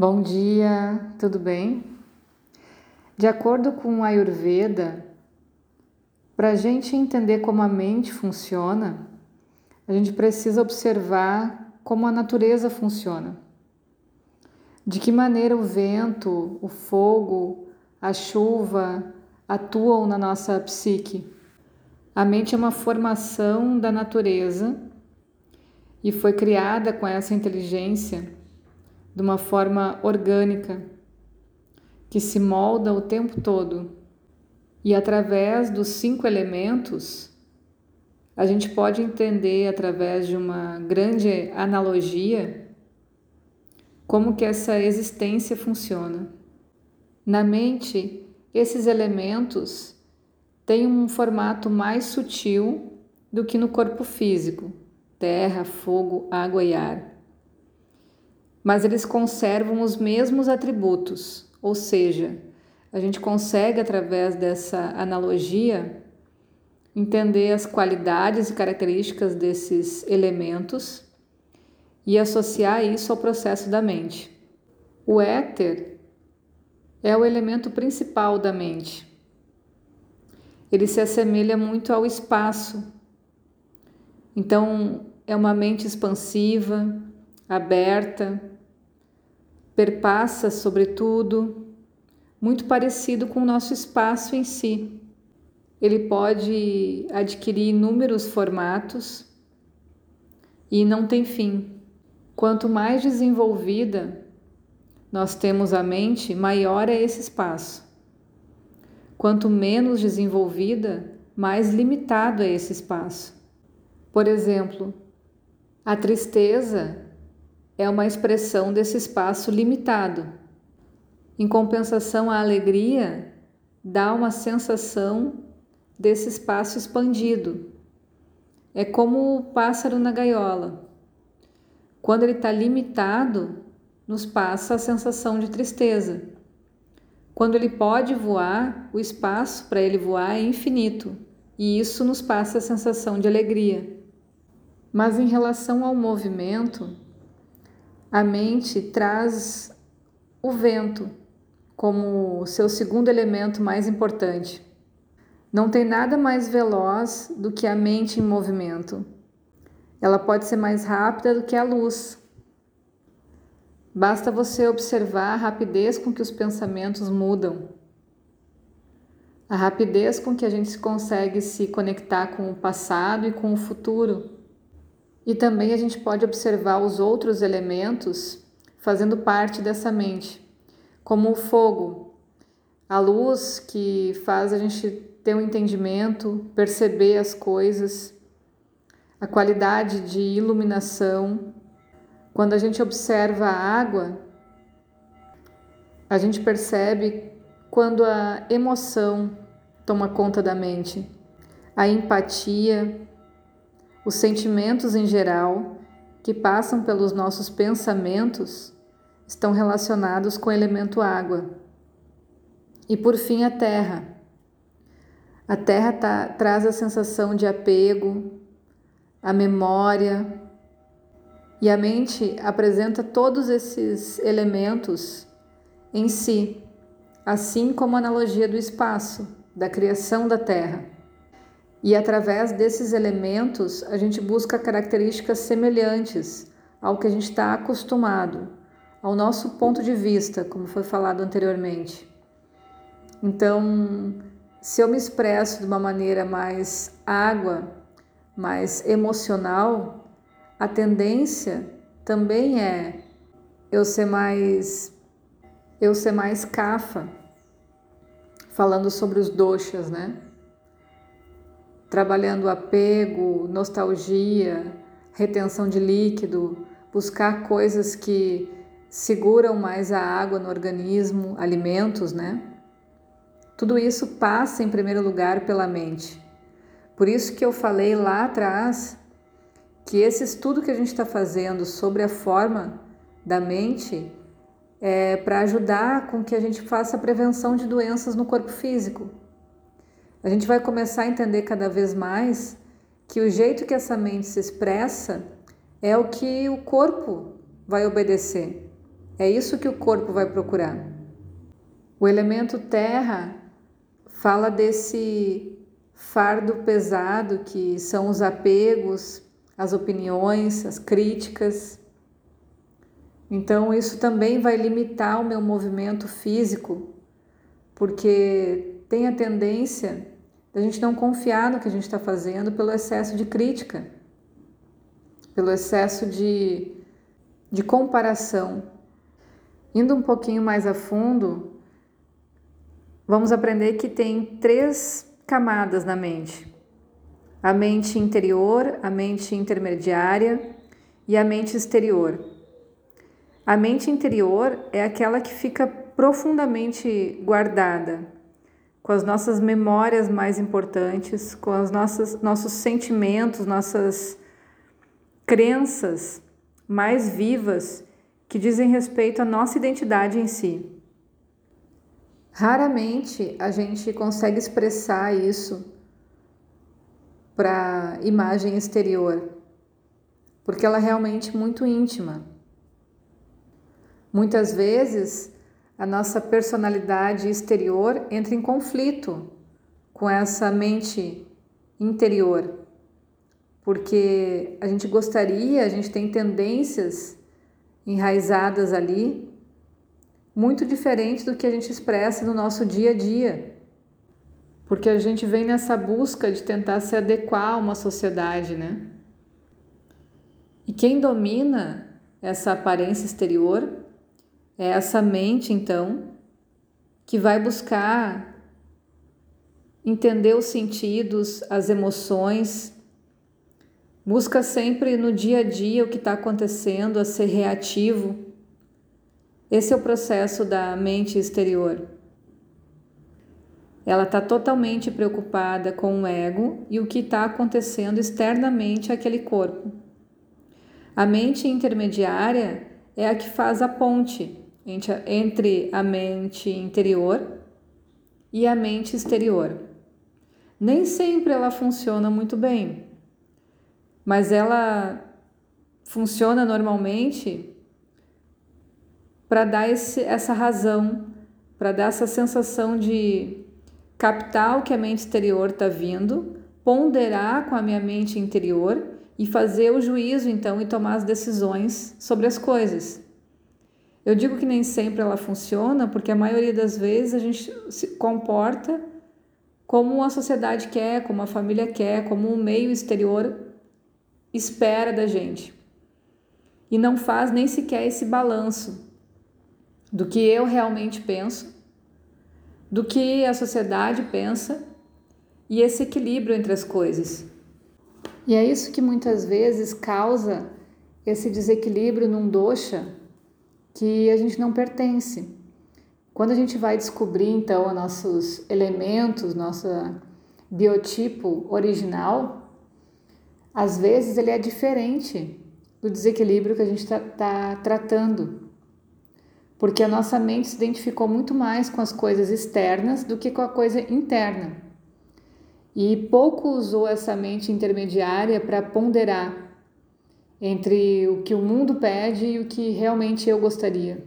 Bom dia, tudo bem? De acordo com a Ayurveda, para a gente entender como a mente funciona, a gente precisa observar como a natureza funciona. De que maneira o vento, o fogo, a chuva atuam na nossa psique. A mente é uma formação da natureza e foi criada com essa inteligência de uma forma orgânica que se molda o tempo todo. E através dos cinco elementos, a gente pode entender através de uma grande analogia como que essa existência funciona. Na mente, esses elementos têm um formato mais sutil do que no corpo físico, terra, fogo, água e ar mas eles conservam os mesmos atributos, ou seja, a gente consegue, através dessa analogia, entender as qualidades e características desses elementos e associar isso ao processo da mente. O éter é o elemento principal da mente. Ele se assemelha muito ao espaço. Então, é uma mente expansiva, aberta, perpassa, sobretudo, muito parecido com o nosso espaço em si. Ele pode adquirir inúmeros formatos e não tem fim. Quanto mais desenvolvida nós temos a mente, maior é esse espaço. Quanto menos desenvolvida, mais limitado é esse espaço. Por exemplo, a tristeza é uma expressão desse espaço limitado. Em compensação, a alegria dá uma sensação desse espaço expandido. É como o pássaro na gaiola. Quando ele está limitado, nos passa a sensação de tristeza. Quando ele pode voar, o espaço para ele voar é infinito e isso nos passa a sensação de alegria. Mas em relação ao movimento, a mente traz o vento como seu segundo elemento mais importante. Não tem nada mais veloz do que a mente em movimento. Ela pode ser mais rápida do que a luz. Basta você observar a rapidez com que os pensamentos mudam, a rapidez com que a gente consegue se conectar com o passado e com o futuro. E também a gente pode observar os outros elementos fazendo parte dessa mente, como o fogo, a luz que faz a gente ter um entendimento, perceber as coisas, a qualidade de iluminação. Quando a gente observa a água, a gente percebe quando a emoção toma conta da mente, a empatia, os sentimentos em geral que passam pelos nossos pensamentos estão relacionados com o elemento água. E por fim, a terra. A terra tá, traz a sensação de apego, a memória, e a mente apresenta todos esses elementos em si, assim como a analogia do espaço, da criação da terra. E através desses elementos a gente busca características semelhantes ao que a gente está acostumado, ao nosso ponto de vista, como foi falado anteriormente. Então, se eu me expresso de uma maneira mais água, mais emocional, a tendência também é eu ser mais eu ser mais cafa, falando sobre os doshas, né? Trabalhando apego, nostalgia, retenção de líquido, buscar coisas que seguram mais a água no organismo, alimentos, né? Tudo isso passa em primeiro lugar pela mente. Por isso que eu falei lá atrás que esse estudo que a gente está fazendo sobre a forma da mente é para ajudar com que a gente faça a prevenção de doenças no corpo físico. A gente vai começar a entender cada vez mais que o jeito que essa mente se expressa é o que o corpo vai obedecer. É isso que o corpo vai procurar. O elemento terra fala desse fardo pesado que são os apegos, as opiniões, as críticas. Então, isso também vai limitar o meu movimento físico, porque tem a tendência da gente não confiar no que a gente está fazendo pelo excesso de crítica, pelo excesso de, de comparação. Indo um pouquinho mais a fundo, vamos aprender que tem três camadas na mente: a mente interior, a mente intermediária e a mente exterior. A mente interior é aquela que fica profundamente guardada, com as nossas memórias mais importantes, com os nossos, sentimentos, nossas crenças mais vivas que dizem respeito à nossa identidade em si. Raramente a gente consegue expressar isso para imagem exterior, porque ela é realmente muito íntima. Muitas vezes a nossa personalidade exterior entra em conflito com essa mente interior, porque a gente gostaria, a gente tem tendências enraizadas ali muito diferente do que a gente expressa no nosso dia a dia. Porque a gente vem nessa busca de tentar se adequar a uma sociedade, né? E quem domina essa aparência exterior é essa mente, então, que vai buscar entender os sentidos, as emoções, busca sempre no dia a dia o que está acontecendo, a ser reativo esse é o processo da mente exterior. Ela está totalmente preocupada com o ego e o que está acontecendo externamente àquele corpo. A mente intermediária é a que faz a ponte entre a mente interior e a mente exterior. Nem sempre ela funciona muito bem, mas ela funciona normalmente para dar esse, essa razão, para dar essa sensação de captar o que a mente exterior está vindo, ponderar com a minha mente interior e fazer o juízo então e tomar as decisões sobre as coisas. Eu digo que nem sempre ela funciona, porque a maioria das vezes a gente se comporta como a sociedade quer, como a família quer, como o meio exterior espera da gente. E não faz nem sequer esse balanço do que eu realmente penso, do que a sociedade pensa e esse equilíbrio entre as coisas. E é isso que muitas vezes causa esse desequilíbrio num dosha que a gente não pertence. Quando a gente vai descobrir então nossos elementos, nosso biotipo original, às vezes ele é diferente do desequilíbrio que a gente está tá tratando porque a nossa mente se identificou muito mais com as coisas externas do que com a coisa interna. E pouco usou essa mente intermediária para ponderar entre o que o mundo pede e o que realmente eu gostaria.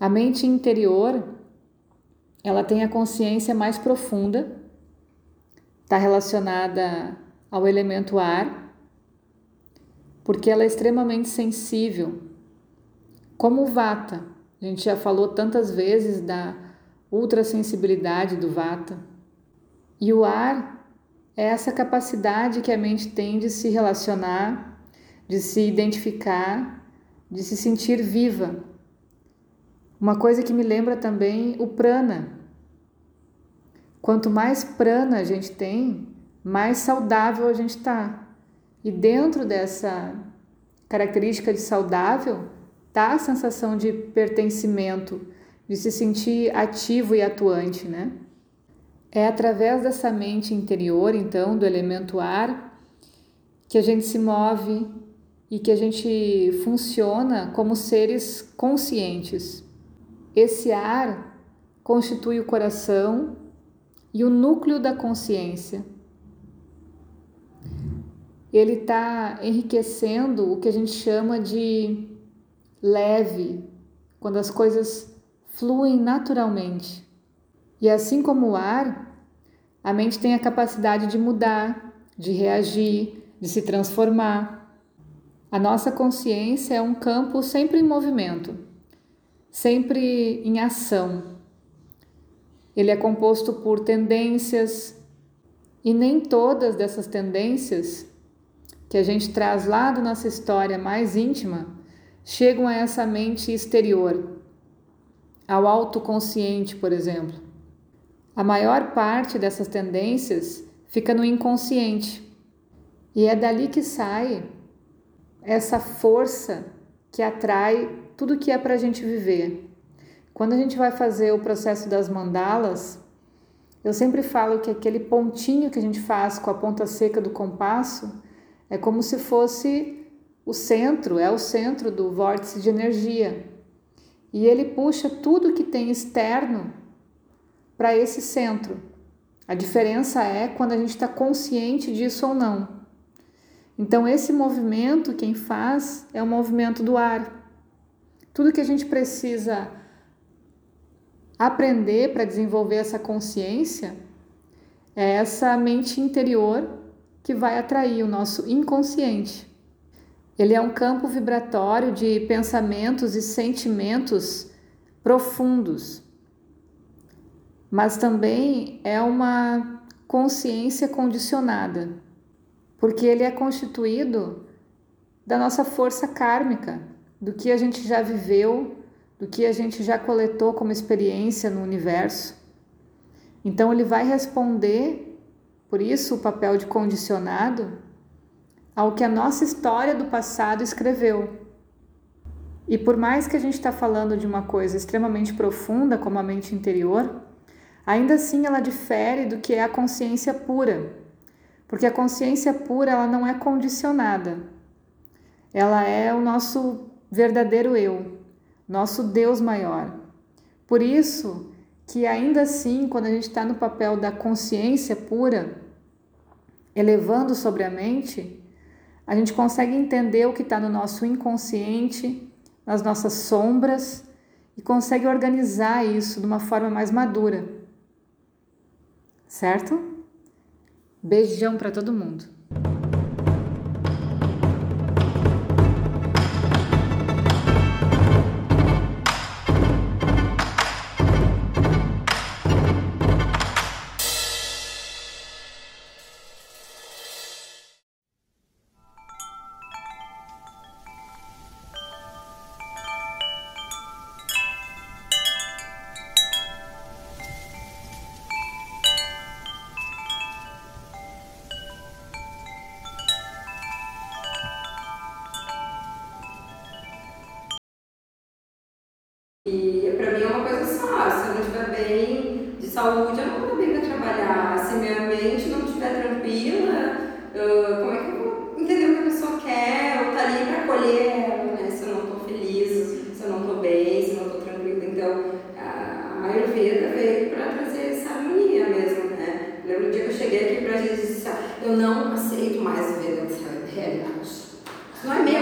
A mente interior, ela tem a consciência mais profunda, está relacionada ao elemento ar, porque ela é extremamente sensível, como o vata. A gente já falou tantas vezes da ultrassensibilidade do vata. E o ar é essa capacidade que a mente tem de se relacionar, de se identificar, de se sentir viva. Uma coisa que me lembra também o prana. Quanto mais prana a gente tem, mais saudável a gente está. E dentro dessa característica de saudável, tá a sensação de pertencimento, de se sentir ativo e atuante, né? É através dessa mente interior, então, do elemento ar, que a gente se move e que a gente funciona como seres conscientes. Esse ar constitui o coração e o núcleo da consciência. Ele está enriquecendo o que a gente chama de leve, quando as coisas fluem naturalmente. E assim como o ar, a mente tem a capacidade de mudar, de reagir, de se transformar. A nossa consciência é um campo sempre em movimento, sempre em ação. Ele é composto por tendências, e nem todas dessas tendências que a gente traz lá da nossa história mais íntima chegam a essa mente exterior, ao autoconsciente, por exemplo. A maior parte dessas tendências fica no inconsciente. E é dali que sai essa força que atrai tudo que é para a gente viver. Quando a gente vai fazer o processo das mandalas, eu sempre falo que aquele pontinho que a gente faz com a ponta seca do compasso é como se fosse o centro, é o centro do vórtice de energia. E ele puxa tudo que tem externo para esse centro. A diferença é quando a gente está consciente disso ou não. Então, esse movimento, quem faz, é o movimento do ar. Tudo que a gente precisa aprender para desenvolver essa consciência é essa mente interior que vai atrair o nosso inconsciente. Ele é um campo vibratório de pensamentos e sentimentos profundos, mas também é uma consciência condicionada, porque ele é constituído da nossa força kármica, do que a gente já viveu do que a gente já coletou como experiência no universo. Então ele vai responder, por isso o papel de condicionado, ao que a nossa história do passado escreveu. E por mais que a gente está falando de uma coisa extremamente profunda, como a mente interior, ainda assim ela difere do que é a consciência pura. Porque a consciência pura ela não é condicionada. Ela é o nosso verdadeiro eu, nosso Deus maior. Por isso que ainda assim, quando a gente está no papel da consciência pura, elevando sobre a mente, a gente consegue entender o que está no nosso inconsciente, nas nossas sombras e consegue organizar isso de uma forma mais madura. Certo? Beijão para todo mundo. E para mim é uma coisa só, se eu não estiver bem de saúde, eu não vou bem para trabalhar. Se minha mente não estiver tranquila, como é que eu vou entender o que a pessoa quer? Eu tá ali para acolher ela, né? Se eu não estou feliz, se eu não estou bem, se eu não estou tranquila. Então, a Ayurveda veio para trazer essa harmonia mesmo, né? Lembro do dia que eu cheguei aqui para a gente e disse, assim, ah, eu não aceito mais viver nessa realidade. Não é mesmo?